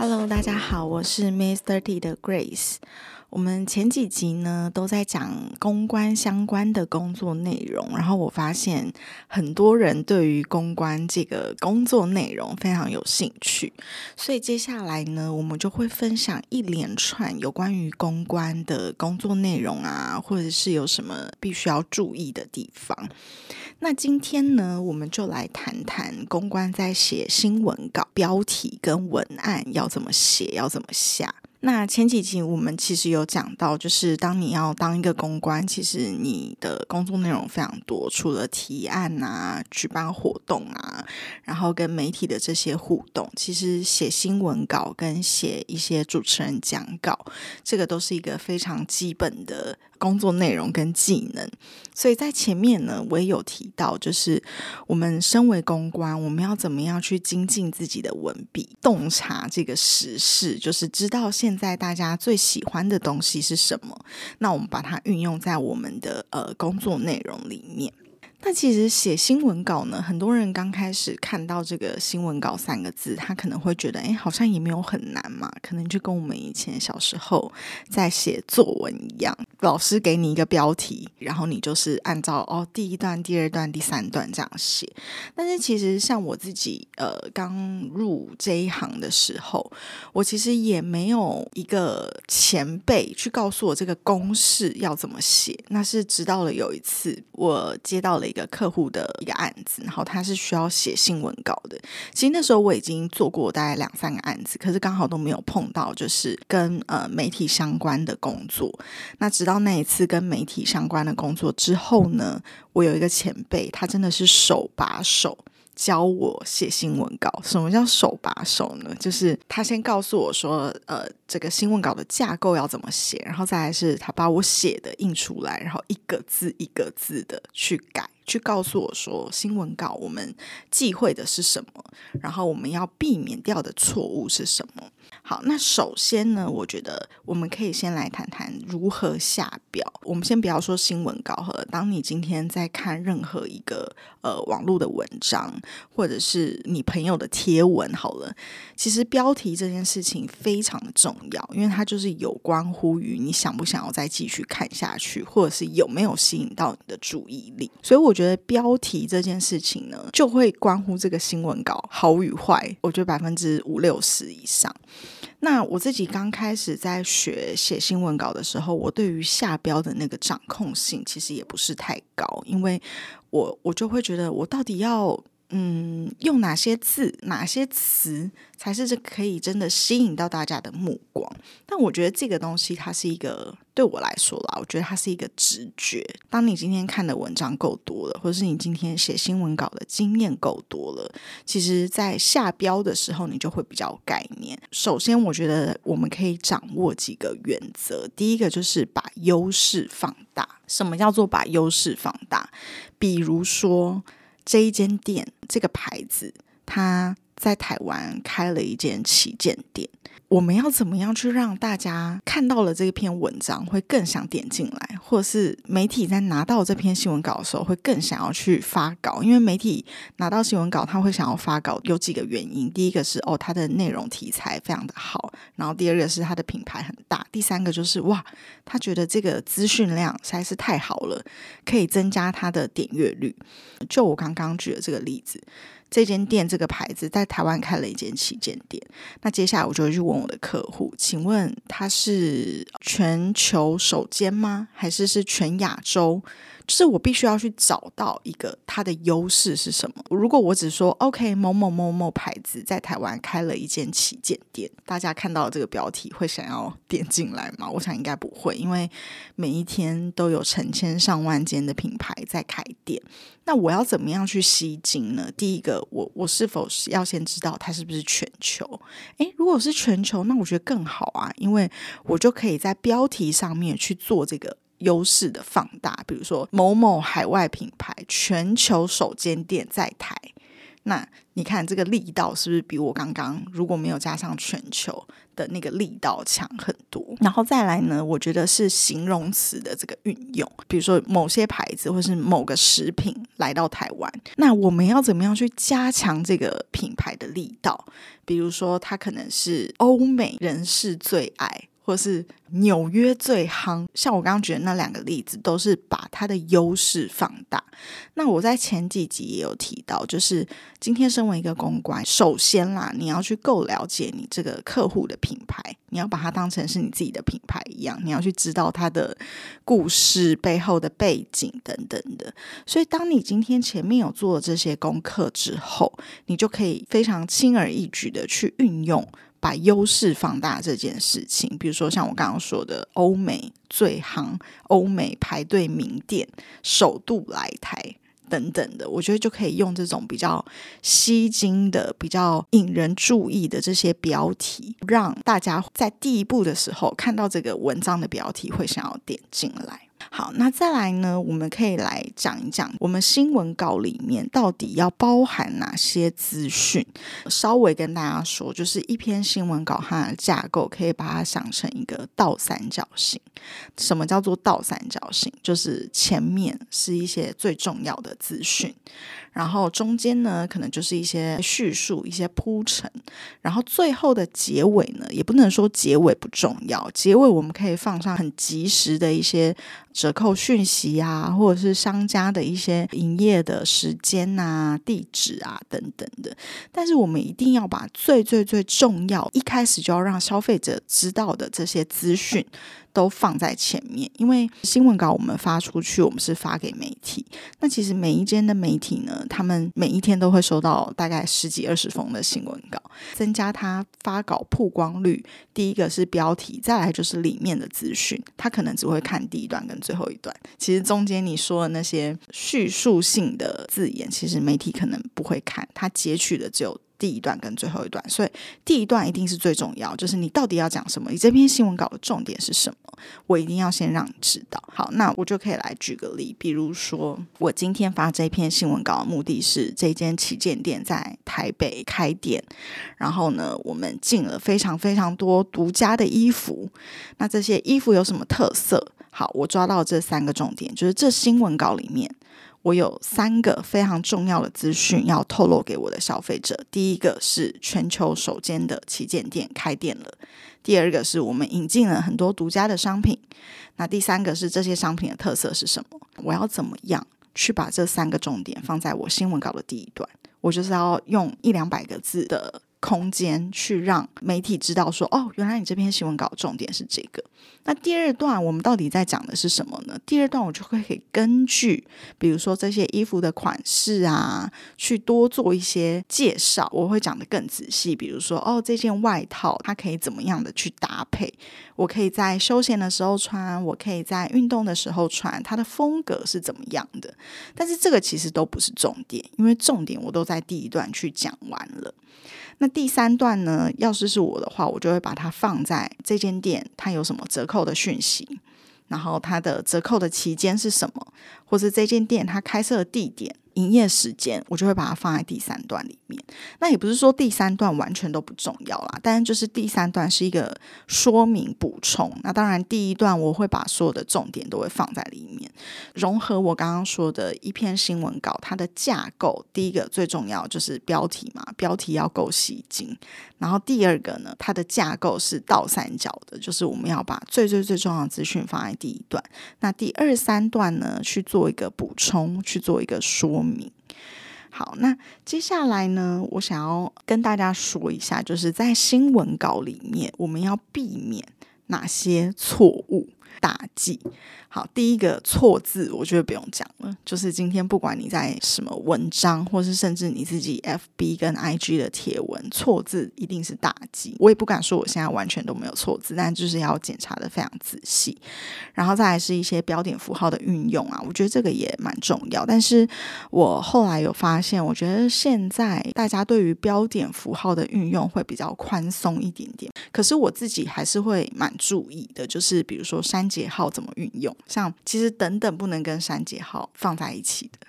Hello，大家好，我是 Miss Thirty 的 Grace。我们前几集呢都在讲公关相关的工作内容，然后我发现很多人对于公关这个工作内容非常有兴趣，所以接下来呢，我们就会分享一连串有关于公关的工作内容啊，或者是有什么必须要注意的地方。那今天呢，我们就来谈谈公关在写新闻稿标题跟文案要怎么写，要怎么下。那前几集我们其实有讲到，就是当你要当一个公关，其实你的工作内容非常多，除了提案啊、举办活动啊，然后跟媒体的这些互动，其实写新闻稿跟写一些主持人讲稿，这个都是一个非常基本的工作内容跟技能。所以在前面呢，我也有提到，就是我们身为公关，我们要怎么样去精进自己的文笔，洞察这个时事，就是知道现现在大家最喜欢的东西是什么，那我们把它运用在我们的呃工作内容里面。那其实写新闻稿呢，很多人刚开始看到这个新闻稿三个字，他可能会觉得，哎，好像也没有很难嘛，可能就跟我们以前小时候在写作文一样，老师给你一个标题，然后你就是按照哦第一段、第二段、第三段这样写。但是其实像我自己，呃，刚入这一行的时候，我其实也没有一个前辈去告诉我这个公式要怎么写。那是直到了有一次，我接到了。一个客户的一个案子，然后他是需要写新闻稿的。其实那时候我已经做过大概两三个案子，可是刚好都没有碰到就是跟呃媒体相关的工作。那直到那一次跟媒体相关的工作之后呢，我有一个前辈，他真的是手把手。教我写新闻稿，什么叫手把手呢？就是他先告诉我说，呃，这个新闻稿的架构要怎么写，然后再来是他把我写的印出来，然后一个字一个字的去改，去告诉我说，新闻稿我们忌讳的是什么，然后我们要避免掉的错误是什么。好，那首先呢，我觉得我们可以先来谈谈如何下标。我们先不要说新闻稿和，当你今天在看任何一个呃网络的文章，或者是你朋友的贴文，好了，其实标题这件事情非常重要，因为它就是有关乎于你想不想要再继续看下去，或者是有没有吸引到你的注意力。所以我觉得标题这件事情呢，就会关乎这个新闻稿好与坏。我觉得百分之五六十以上。那我自己刚开始在学写新闻稿的时候，我对于下标的那个掌控性其实也不是太高，因为我我就会觉得我到底要。嗯，用哪些字、哪些词才是这可以真的吸引到大家的目光？但我觉得这个东西它是一个对我来说啦，我觉得它是一个直觉。当你今天看的文章够多了，或者是你今天写新闻稿的经验够多了，其实在下标的时候你就会比较概念。首先，我觉得我们可以掌握几个原则。第一个就是把优势放大。什么叫做把优势放大？比如说。这一间店，这个牌子，它在台湾开了一间旗舰店。我们要怎么样去让大家看到了这篇文章，会更想点进来，或者是媒体在拿到这篇新闻稿的时候，会更想要去发稿？因为媒体拿到新闻稿，他会想要发稿，有几个原因。第一个是哦，它的内容题材非常的好；然后第二个是它的品牌很大；第三个就是哇，他觉得这个资讯量实在是太好了，可以增加他的点阅率。就我刚刚举的这个例子。这间店这个牌子在台湾开了一间旗舰店，那接下来我就会去问我的客户，请问他是全球首间吗？还是是全亚洲就是我必须要去找到一个它的优势是什么。如果我只说 OK 某某某某牌子在台湾开了一间旗舰店，大家看到这个标题会想要点进来吗？我想应该不会，因为每一天都有成千上万间的品牌在开店。那我要怎么样去吸睛呢？第一个，我我是否是要先知道它是不是全球？诶，如果是全球，那我觉得更好啊，因为我就可以在标题上面去做这个优势的放大，比如说某某海外品牌全球首间店在台。那你看这个力道是不是比我刚刚如果没有加上全球的那个力道强很多？然后再来呢，我觉得是形容词的这个运用，比如说某些牌子或是某个食品来到台湾，那我们要怎么样去加强这个品牌的力道？比如说它可能是欧美人士最爱。或是纽约最夯，像我刚刚举的那两个例子，都是把它的优势放大。那我在前几集也有提到，就是今天身为一个公关，首先啦，你要去够了解你这个客户的品牌，你要把它当成是你自己的品牌一样，你要去知道它的故事背后的背景等等的。所以，当你今天前面有做了这些功课之后，你就可以非常轻而易举的去运用。把优势放大这件事情，比如说像我刚刚说的，欧美最行、欧美排队名店首度来台等等的，我觉得就可以用这种比较吸睛的、比较引人注意的这些标题，让大家在第一步的时候看到这个文章的标题，会想要点进来。好，那再来呢？我们可以来讲一讲，我们新闻稿里面到底要包含哪些资讯？稍微跟大家说，就是一篇新闻稿它的架构，可以把它想成一个倒三角形。什么叫做倒三角形？就是前面是一些最重要的资讯。然后中间呢，可能就是一些叙述、一些铺陈，然后最后的结尾呢，也不能说结尾不重要，结尾我们可以放上很及时的一些折扣讯息啊，或者是商家的一些营业的时间啊、地址啊等等的。但是我们一定要把最最最重要，一开始就要让消费者知道的这些资讯。都放在前面，因为新闻稿我们发出去，我们是发给媒体。那其实每一间的媒体呢，他们每一天都会收到大概十几二十封的新闻稿，增加他发稿曝光率。第一个是标题，再来就是里面的资讯，他可能只会看第一段跟最后一段。其实中间你说的那些叙述性的字眼，其实媒体可能不会看，他截取的只有。第一段跟最后一段，所以第一段一定是最重要，就是你到底要讲什么，你这篇新闻稿的重点是什么，我一定要先让你知道。好，那我就可以来举个例，比如说我今天发这篇新闻稿的目的是，这间旗舰店在台北开店，然后呢，我们进了非常非常多独家的衣服，那这些衣服有什么特色？好，我抓到这三个重点，就是这新闻稿里面。我有三个非常重要的资讯要透露给我的消费者。第一个是全球首间的旗舰店开店了；第二个是我们引进了很多独家的商品；那第三个是这些商品的特色是什么？我要怎么样去把这三个重点放在我新闻稿的第一段？我就是要用一两百个字的。空间去让媒体知道说，哦，原来你这篇新闻稿重点是这个。那第二段我们到底在讲的是什么呢？第二段我就会可以根据，比如说这些衣服的款式啊，去多做一些介绍。我会讲的更仔细，比如说，哦，这件外套它可以怎么样的去搭配？我可以在休闲的时候穿，我可以在运动的时候穿，它的风格是怎么样的？但是这个其实都不是重点，因为重点我都在第一段去讲完了。那第三段呢？要是是我的话，我就会把它放在这间店，它有什么折扣的讯息，然后它的折扣的期间是什么，或者这间店它开设的地点。营业时间，我就会把它放在第三段里面。那也不是说第三段完全都不重要啦，但是就是第三段是一个说明补充。那当然，第一段我会把所有的重点都会放在里面，融合我刚刚说的一篇新闻稿，它的架构。第一个最重要就是标题嘛，标题要够吸睛。然后第二个呢，它的架构是倒三角的，就是我们要把最最最重要的资讯放在第一段。那第二三段呢，去做一个补充，去做一个说明。好，那接下来呢，我想要跟大家说一下，就是在新闻稿里面，我们要避免哪些错误。大忌。好，第一个错字，我觉得不用讲了。就是今天不管你在什么文章，或是甚至你自己 FB 跟 IG 的贴文，错字一定是大忌。我也不敢说我现在完全都没有错字，但就是要检查的非常仔细。然后再来是一些标点符号的运用啊，我觉得这个也蛮重要。但是我后来有发现，我觉得现在大家对于标点符号的运用会比较宽松一点点。可是我自己还是会蛮注意的，就是比如说删节号怎么运用。像其实等等不能跟删节号放在一起的，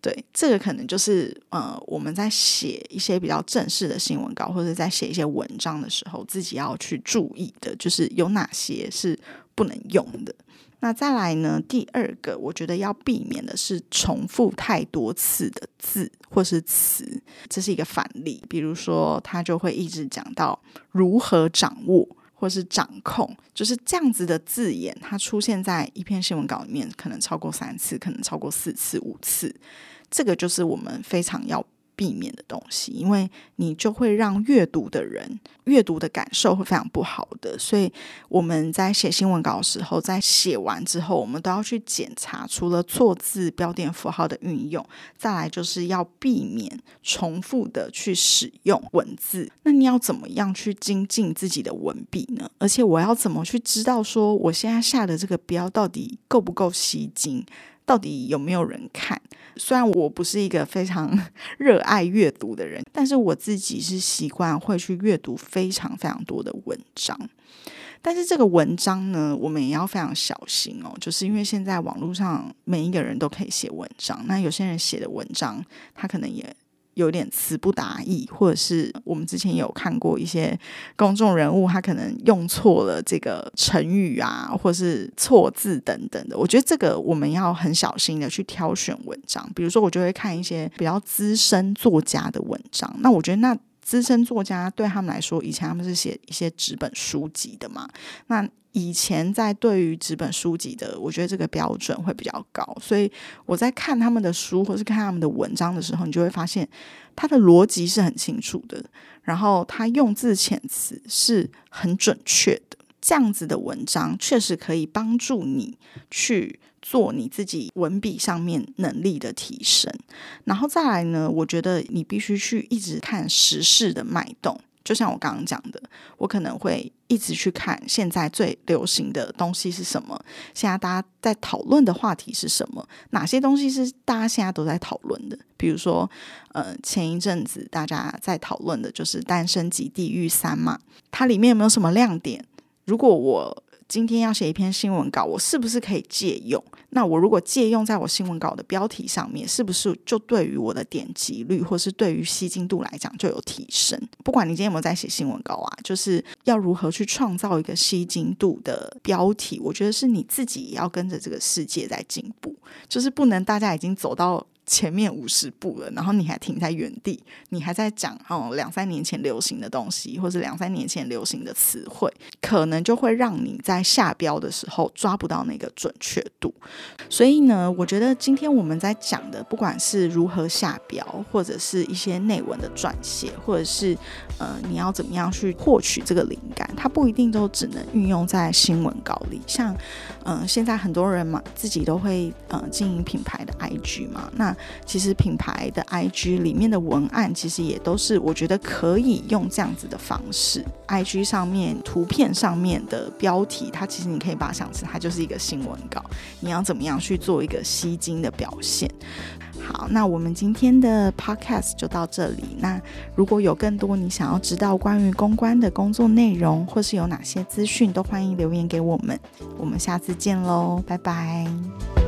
对，这个可能就是呃我们在写一些比较正式的新闻稿或者在写一些文章的时候，自己要去注意的，就是有哪些是不能用的。那再来呢，第二个我觉得要避免的是重复太多次的字或是词，这是一个反例，比如说他就会一直讲到如何掌握。或是掌控，就是这样子的字眼，它出现在一篇新闻稿里面，可能超过三次，可能超过四次、五次，这个就是我们非常要。避免的东西，因为你就会让阅读的人阅读的感受会非常不好的，所以我们在写新闻稿的时候，在写完之后，我们都要去检查，除了错字、标点符号的运用，再来就是要避免重复的去使用文字。那你要怎么样去精进自己的文笔呢？而且我要怎么去知道说我现在下的这个标到底够不够吸睛？到底有没有人看？虽然我不是一个非常 热爱阅读的人，但是我自己是习惯会去阅读非常非常多的文章。但是这个文章呢，我们也要非常小心哦，就是因为现在网络上每一个人都可以写文章，那有些人写的文章，他可能也。有点词不达意，或者是我们之前有看过一些公众人物，他可能用错了这个成语啊，或是错字等等的。我觉得这个我们要很小心的去挑选文章。比如说，我就会看一些比较资深作家的文章。那我觉得，那资深作家对他们来说，以前他们是写一些纸本书籍的嘛，那。以前在对于纸本书籍的，我觉得这个标准会比较高，所以我在看他们的书或是看他们的文章的时候，你就会发现他的逻辑是很清楚的，然后他用字遣词是很准确的。这样子的文章确实可以帮助你去做你自己文笔上面能力的提升。然后再来呢，我觉得你必须去一直看时事的脉动。就像我刚刚讲的，我可能会一直去看现在最流行的东西是什么，现在大家在讨论的话题是什么，哪些东西是大家现在都在讨论的。比如说，呃，前一阵子大家在讨论的就是《单身级地狱三》嘛，它里面有没有什么亮点？如果我今天要写一篇新闻稿，我是不是可以借用？那我如果借用在我新闻稿的标题上面，是不是就对于我的点击率，或是对于吸睛度来讲就有提升？不管你今天有没有在写新闻稿啊，就是要如何去创造一个吸睛度的标题，我觉得是你自己也要跟着这个世界在进步，就是不能大家已经走到。前面五十步了，然后你还停在原地，你还在讲哦两三年前流行的东西，或者两三年前流行的词汇，可能就会让你在下标的时候抓不到那个准确度。所以呢，我觉得今天我们在讲的，不管是如何下标，或者是一些内文的撰写，或者是呃你要怎么样去获取这个灵感，它不一定都只能运用在新闻稿里。像嗯现在很多人嘛，自己都会呃经营品牌的 IG 嘛，那其实品牌的 IG 里面的文案，其实也都是我觉得可以用这样子的方式。IG 上面图片上面的标题，它其实你可以把它想成它就是一个新闻稿。你要怎么样去做一个吸睛的表现？好，那我们今天的 Podcast 就到这里。那如果有更多你想要知道关于公关的工作内容，或是有哪些资讯，都欢迎留言给我们。我们下次见喽，拜拜。